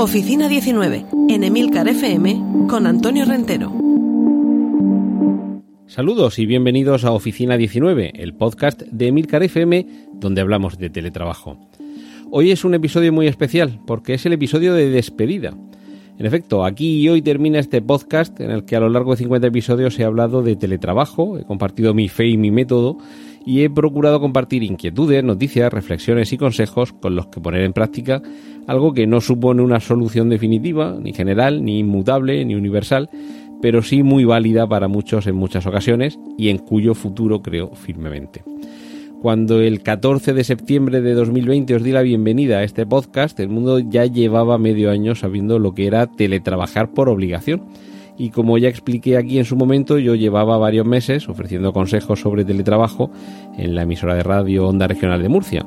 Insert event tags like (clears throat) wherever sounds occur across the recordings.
Oficina 19, en Emilcar FM, con Antonio Rentero. Saludos y bienvenidos a Oficina 19, el podcast de Emilcar FM, donde hablamos de teletrabajo. Hoy es un episodio muy especial, porque es el episodio de despedida. En efecto, aquí y hoy termina este podcast en el que a lo largo de 50 episodios he hablado de teletrabajo, he compartido mi fe y mi método y he procurado compartir inquietudes, noticias, reflexiones y consejos con los que poner en práctica algo que no supone una solución definitiva, ni general, ni inmutable, ni universal, pero sí muy válida para muchos en muchas ocasiones y en cuyo futuro creo firmemente. Cuando el 14 de septiembre de 2020 os di la bienvenida a este podcast, el mundo ya llevaba medio año sabiendo lo que era teletrabajar por obligación y como ya expliqué aquí en su momento, yo llevaba varios meses ofreciendo consejos sobre teletrabajo en la emisora de radio Onda Regional de Murcia.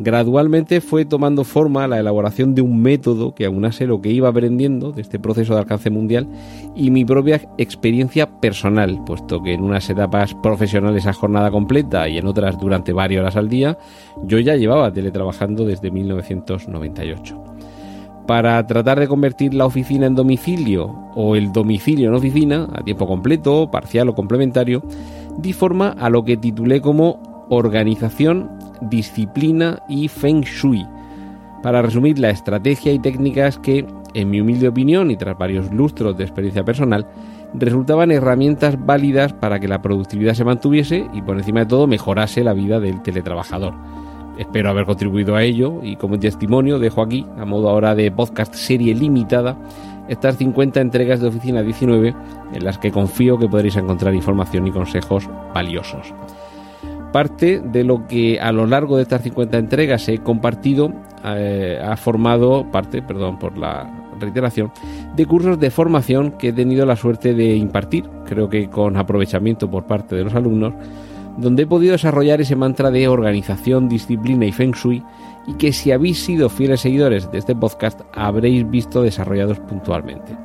Gradualmente fue tomando forma la elaboración de un método que aunase lo que iba aprendiendo de este proceso de alcance mundial y mi propia experiencia personal, puesto que en unas etapas profesionales a jornada completa y en otras durante varias horas al día, yo ya llevaba teletrabajando desde 1998 para tratar de convertir la oficina en domicilio o el domicilio en oficina a tiempo completo, parcial o complementario, di forma a lo que titulé como organización, disciplina y feng shui, para resumir la estrategia y técnicas que, en mi humilde opinión y tras varios lustros de experiencia personal, resultaban herramientas válidas para que la productividad se mantuviese y por encima de todo mejorase la vida del teletrabajador Espero haber contribuido a ello y como testimonio dejo aquí, a modo ahora de podcast serie limitada, estas 50 entregas de Oficina 19 en las que confío que podréis encontrar información y consejos valiosos. Parte de lo que a lo largo de estas 50 entregas he compartido eh, ha formado parte, perdón por la reiteración, de cursos de formación que he tenido la suerte de impartir, creo que con aprovechamiento por parte de los alumnos, donde he podido desarrollar ese mantra de organización, disciplina y feng shui y que si habéis sido fieles seguidores de este podcast habréis visto desarrollados puntualmente.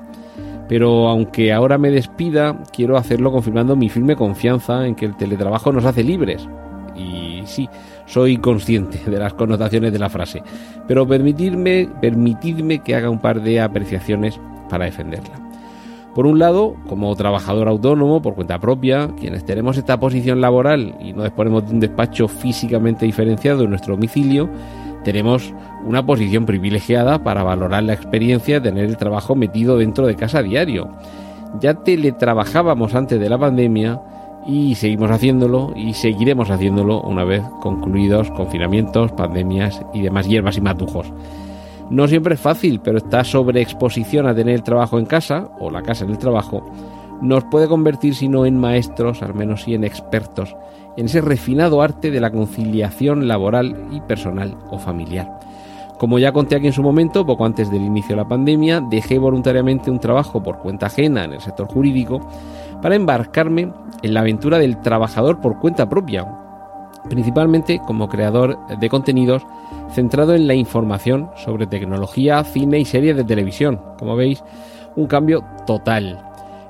Pero aunque ahora me despida, quiero hacerlo confirmando mi firme confianza en que el teletrabajo nos hace libres. Y sí, soy consciente de las connotaciones de la frase, pero permitidme, permitidme que haga un par de apreciaciones para defenderla. Por un lado, como trabajador autónomo por cuenta propia, quienes tenemos esta posición laboral y no disponemos de un despacho físicamente diferenciado en nuestro domicilio, tenemos una posición privilegiada para valorar la experiencia de tener el trabajo metido dentro de casa diario. Ya teletrabajábamos antes de la pandemia y seguimos haciéndolo y seguiremos haciéndolo una vez concluidos confinamientos, pandemias y demás hierbas y matujos. No siempre es fácil, pero esta sobreexposición a tener el trabajo en casa, o la casa en el trabajo, nos puede convertir, si no en maestros, al menos sí en expertos, en ese refinado arte de la conciliación laboral y personal o familiar. Como ya conté aquí en su momento, poco antes del inicio de la pandemia, dejé voluntariamente un trabajo por cuenta ajena en el sector jurídico para embarcarme en la aventura del trabajador por cuenta propia, principalmente como creador de contenidos centrado en la información sobre tecnología, cine y series de televisión. Como veis, un cambio total.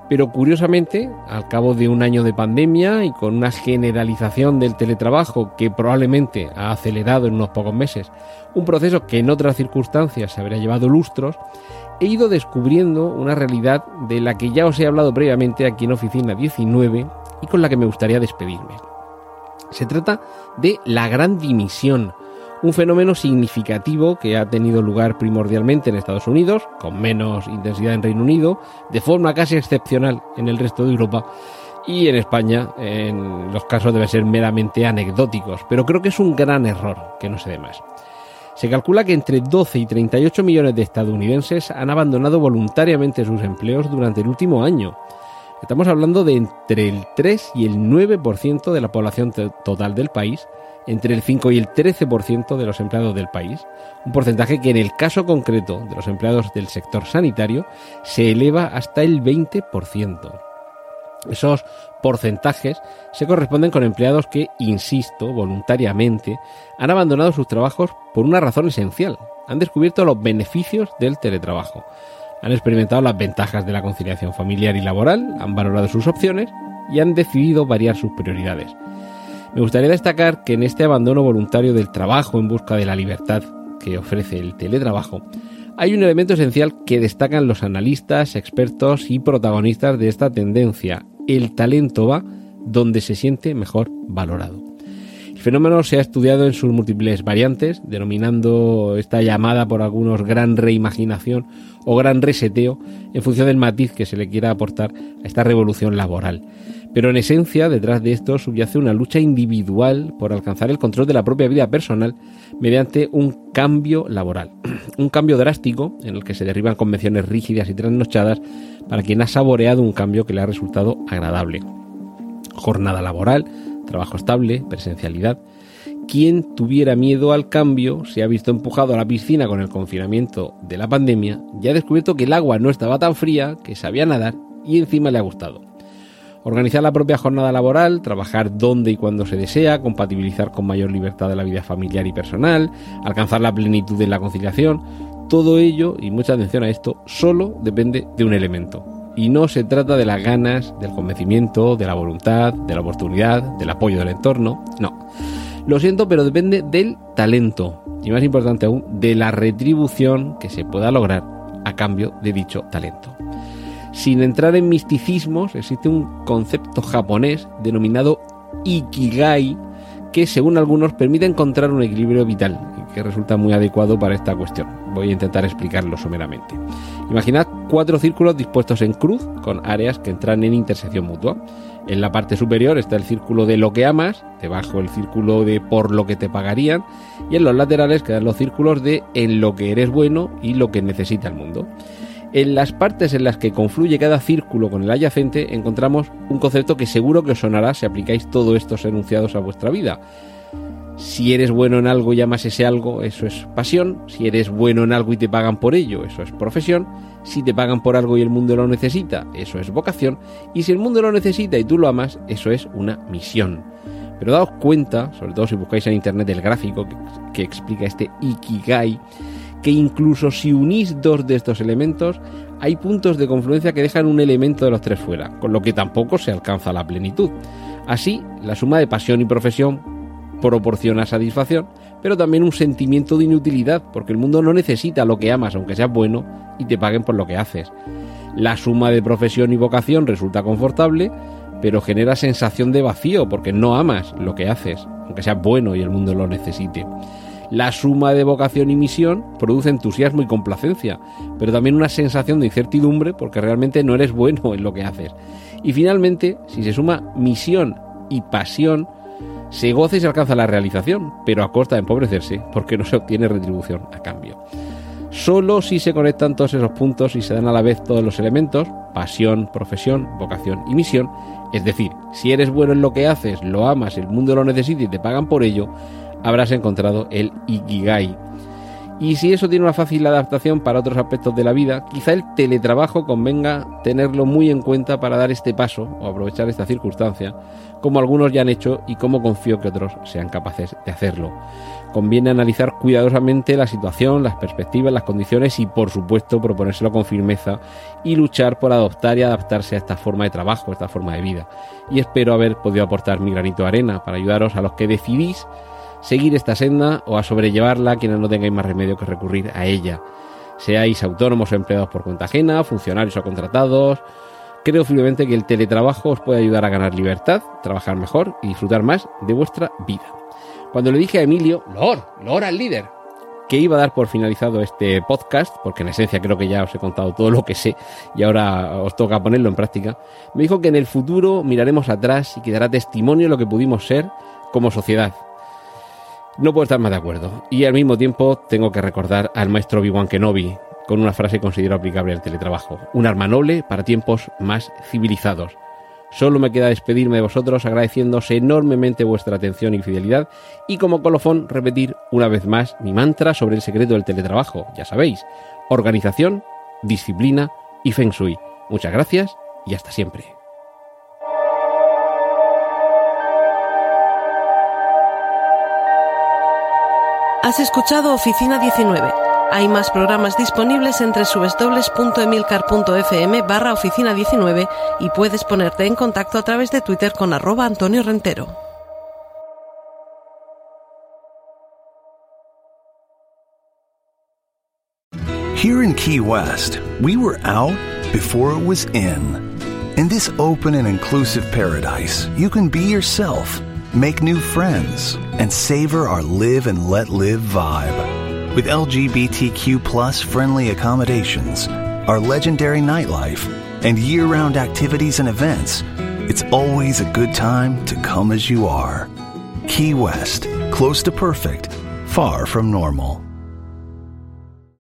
Pero curiosamente, al cabo de un año de pandemia y con una generalización del teletrabajo que probablemente ha acelerado en unos pocos meses, un proceso que en otras circunstancias se habría llevado lustros, he ido descubriendo una realidad de la que ya os he hablado previamente aquí en Oficina 19 y con la que me gustaría despedirme. Se trata de la gran dimisión, un fenómeno significativo que ha tenido lugar primordialmente en Estados Unidos, con menos intensidad en Reino Unido, de forma casi excepcional en el resto de Europa y en España en los casos deben ser meramente anecdóticos, pero creo que es un gran error que no se dé más. Se calcula que entre 12 y 38 millones de estadounidenses han abandonado voluntariamente sus empleos durante el último año, Estamos hablando de entre el 3 y el 9% de la población total del país, entre el 5 y el 13% de los empleados del país, un porcentaje que en el caso concreto de los empleados del sector sanitario se eleva hasta el 20%. Esos porcentajes se corresponden con empleados que, insisto, voluntariamente, han abandonado sus trabajos por una razón esencial. Han descubierto los beneficios del teletrabajo. Han experimentado las ventajas de la conciliación familiar y laboral, han valorado sus opciones y han decidido variar sus prioridades. Me gustaría destacar que en este abandono voluntario del trabajo en busca de la libertad que ofrece el teletrabajo, hay un elemento esencial que destacan los analistas, expertos y protagonistas de esta tendencia. El talento va donde se siente mejor valorado. El fenómeno se ha estudiado en sus múltiples variantes, denominando esta llamada por algunos gran reimaginación o gran reseteo en función del matiz que se le quiera aportar a esta revolución laboral. Pero en esencia, detrás de esto subyace una lucha individual por alcanzar el control de la propia vida personal mediante un cambio laboral. (clears throat) un cambio drástico en el que se derriban convenciones rígidas y trasnochadas para quien ha saboreado un cambio que le ha resultado agradable. Jornada laboral, trabajo estable, presencialidad. Quien tuviera miedo al cambio se ha visto empujado a la piscina con el confinamiento de la pandemia y ha descubierto que el agua no estaba tan fría, que sabía nadar y encima le ha gustado. Organizar la propia jornada laboral, trabajar donde y cuando se desea, compatibilizar con mayor libertad de la vida familiar y personal, alcanzar la plenitud en la conciliación, todo ello, y mucha atención a esto, solo depende de un elemento. Y no se trata de las ganas, del convencimiento, de la voluntad, de la oportunidad, del apoyo del entorno, no. Lo siento, pero depende del talento y más importante aún, de la retribución que se pueda lograr a cambio de dicho talento. Sin entrar en misticismos, existe un concepto japonés denominado Ikigai que según algunos permite encontrar un equilibrio vital que resulta muy adecuado para esta cuestión. Voy a intentar explicarlo someramente. Imaginad cuatro círculos dispuestos en cruz con áreas que entran en intersección mutua. En la parte superior está el círculo de lo que amas, debajo el círculo de por lo que te pagarían y en los laterales quedan los círculos de en lo que eres bueno y lo que necesita el mundo. En las partes en las que confluye cada círculo con el adyacente encontramos un concepto que seguro que os sonará si aplicáis todos estos enunciados a vuestra vida. Si eres bueno en algo y amas ese algo, eso es pasión. Si eres bueno en algo y te pagan por ello, eso es profesión. Si te pagan por algo y el mundo lo necesita, eso es vocación. Y si el mundo lo necesita y tú lo amas, eso es una misión. Pero daos cuenta, sobre todo si buscáis en internet el gráfico que, que explica este Ikigai, que incluso si unís dos de estos elementos, hay puntos de confluencia que dejan un elemento de los tres fuera, con lo que tampoco se alcanza la plenitud. Así, la suma de pasión y profesión proporciona satisfacción, pero también un sentimiento de inutilidad, porque el mundo no necesita lo que amas, aunque seas bueno, y te paguen por lo que haces. La suma de profesión y vocación resulta confortable, pero genera sensación de vacío, porque no amas lo que haces, aunque seas bueno y el mundo lo necesite. La suma de vocación y misión produce entusiasmo y complacencia, pero también una sensación de incertidumbre porque realmente no eres bueno en lo que haces. Y finalmente, si se suma misión y pasión, se goza y se alcanza la realización, pero a costa de empobrecerse porque no se obtiene retribución a cambio. Solo si se conectan todos esos puntos y se dan a la vez todos los elementos, pasión, profesión, vocación y misión, es decir, si eres bueno en lo que haces, lo amas, el mundo lo necesita y te pagan por ello, habrás encontrado el Ikigai. Y si eso tiene una fácil adaptación para otros aspectos de la vida, quizá el teletrabajo convenga tenerlo muy en cuenta para dar este paso o aprovechar esta circunstancia, como algunos ya han hecho y como confío que otros sean capaces de hacerlo. Conviene analizar cuidadosamente la situación, las perspectivas, las condiciones y por supuesto proponérselo con firmeza y luchar por adoptar y adaptarse a esta forma de trabajo, a esta forma de vida. Y espero haber podido aportar mi granito de arena para ayudaros a los que decidís seguir esta senda o a sobrellevarla quienes no tengáis más remedio que recurrir a ella. Seáis autónomos o empleados por cuenta ajena, funcionarios o contratados. Creo firmemente que el teletrabajo os puede ayudar a ganar libertad, trabajar mejor y disfrutar más de vuestra vida. Cuando le dije a Emilio, Lord, Lord al líder, que iba a dar por finalizado este podcast, porque en esencia creo que ya os he contado todo lo que sé y ahora os toca ponerlo en práctica, me dijo que en el futuro miraremos atrás y quedará testimonio de lo que pudimos ser como sociedad, no puedo estar más de acuerdo. Y al mismo tiempo tengo que recordar al maestro Obi-Wan Kenobi con una frase considero aplicable al teletrabajo. Un arma noble para tiempos más civilizados. Solo me queda despedirme de vosotros agradeciéndoos enormemente vuestra atención y fidelidad y como colofón repetir una vez más mi mantra sobre el secreto del teletrabajo, ya sabéis, organización, disciplina y feng shui. Muchas gracias y hasta siempre. Has escuchado Oficina 19. Hay más programas disponibles entre www.emilcar.fm barra oficina 19 y puedes ponerte en contacto a través de Twitter con arroba Antonio Rentero. Here in Key West, we were out before it was in. In this open and inclusive paradise, you can be yourself, make new friends, and savor our live and let live vibe. With LGBTQ plus friendly accommodations, our legendary nightlife, and year round activities and events, it's always a good time to come as you are. Key West, close to perfect, far from normal.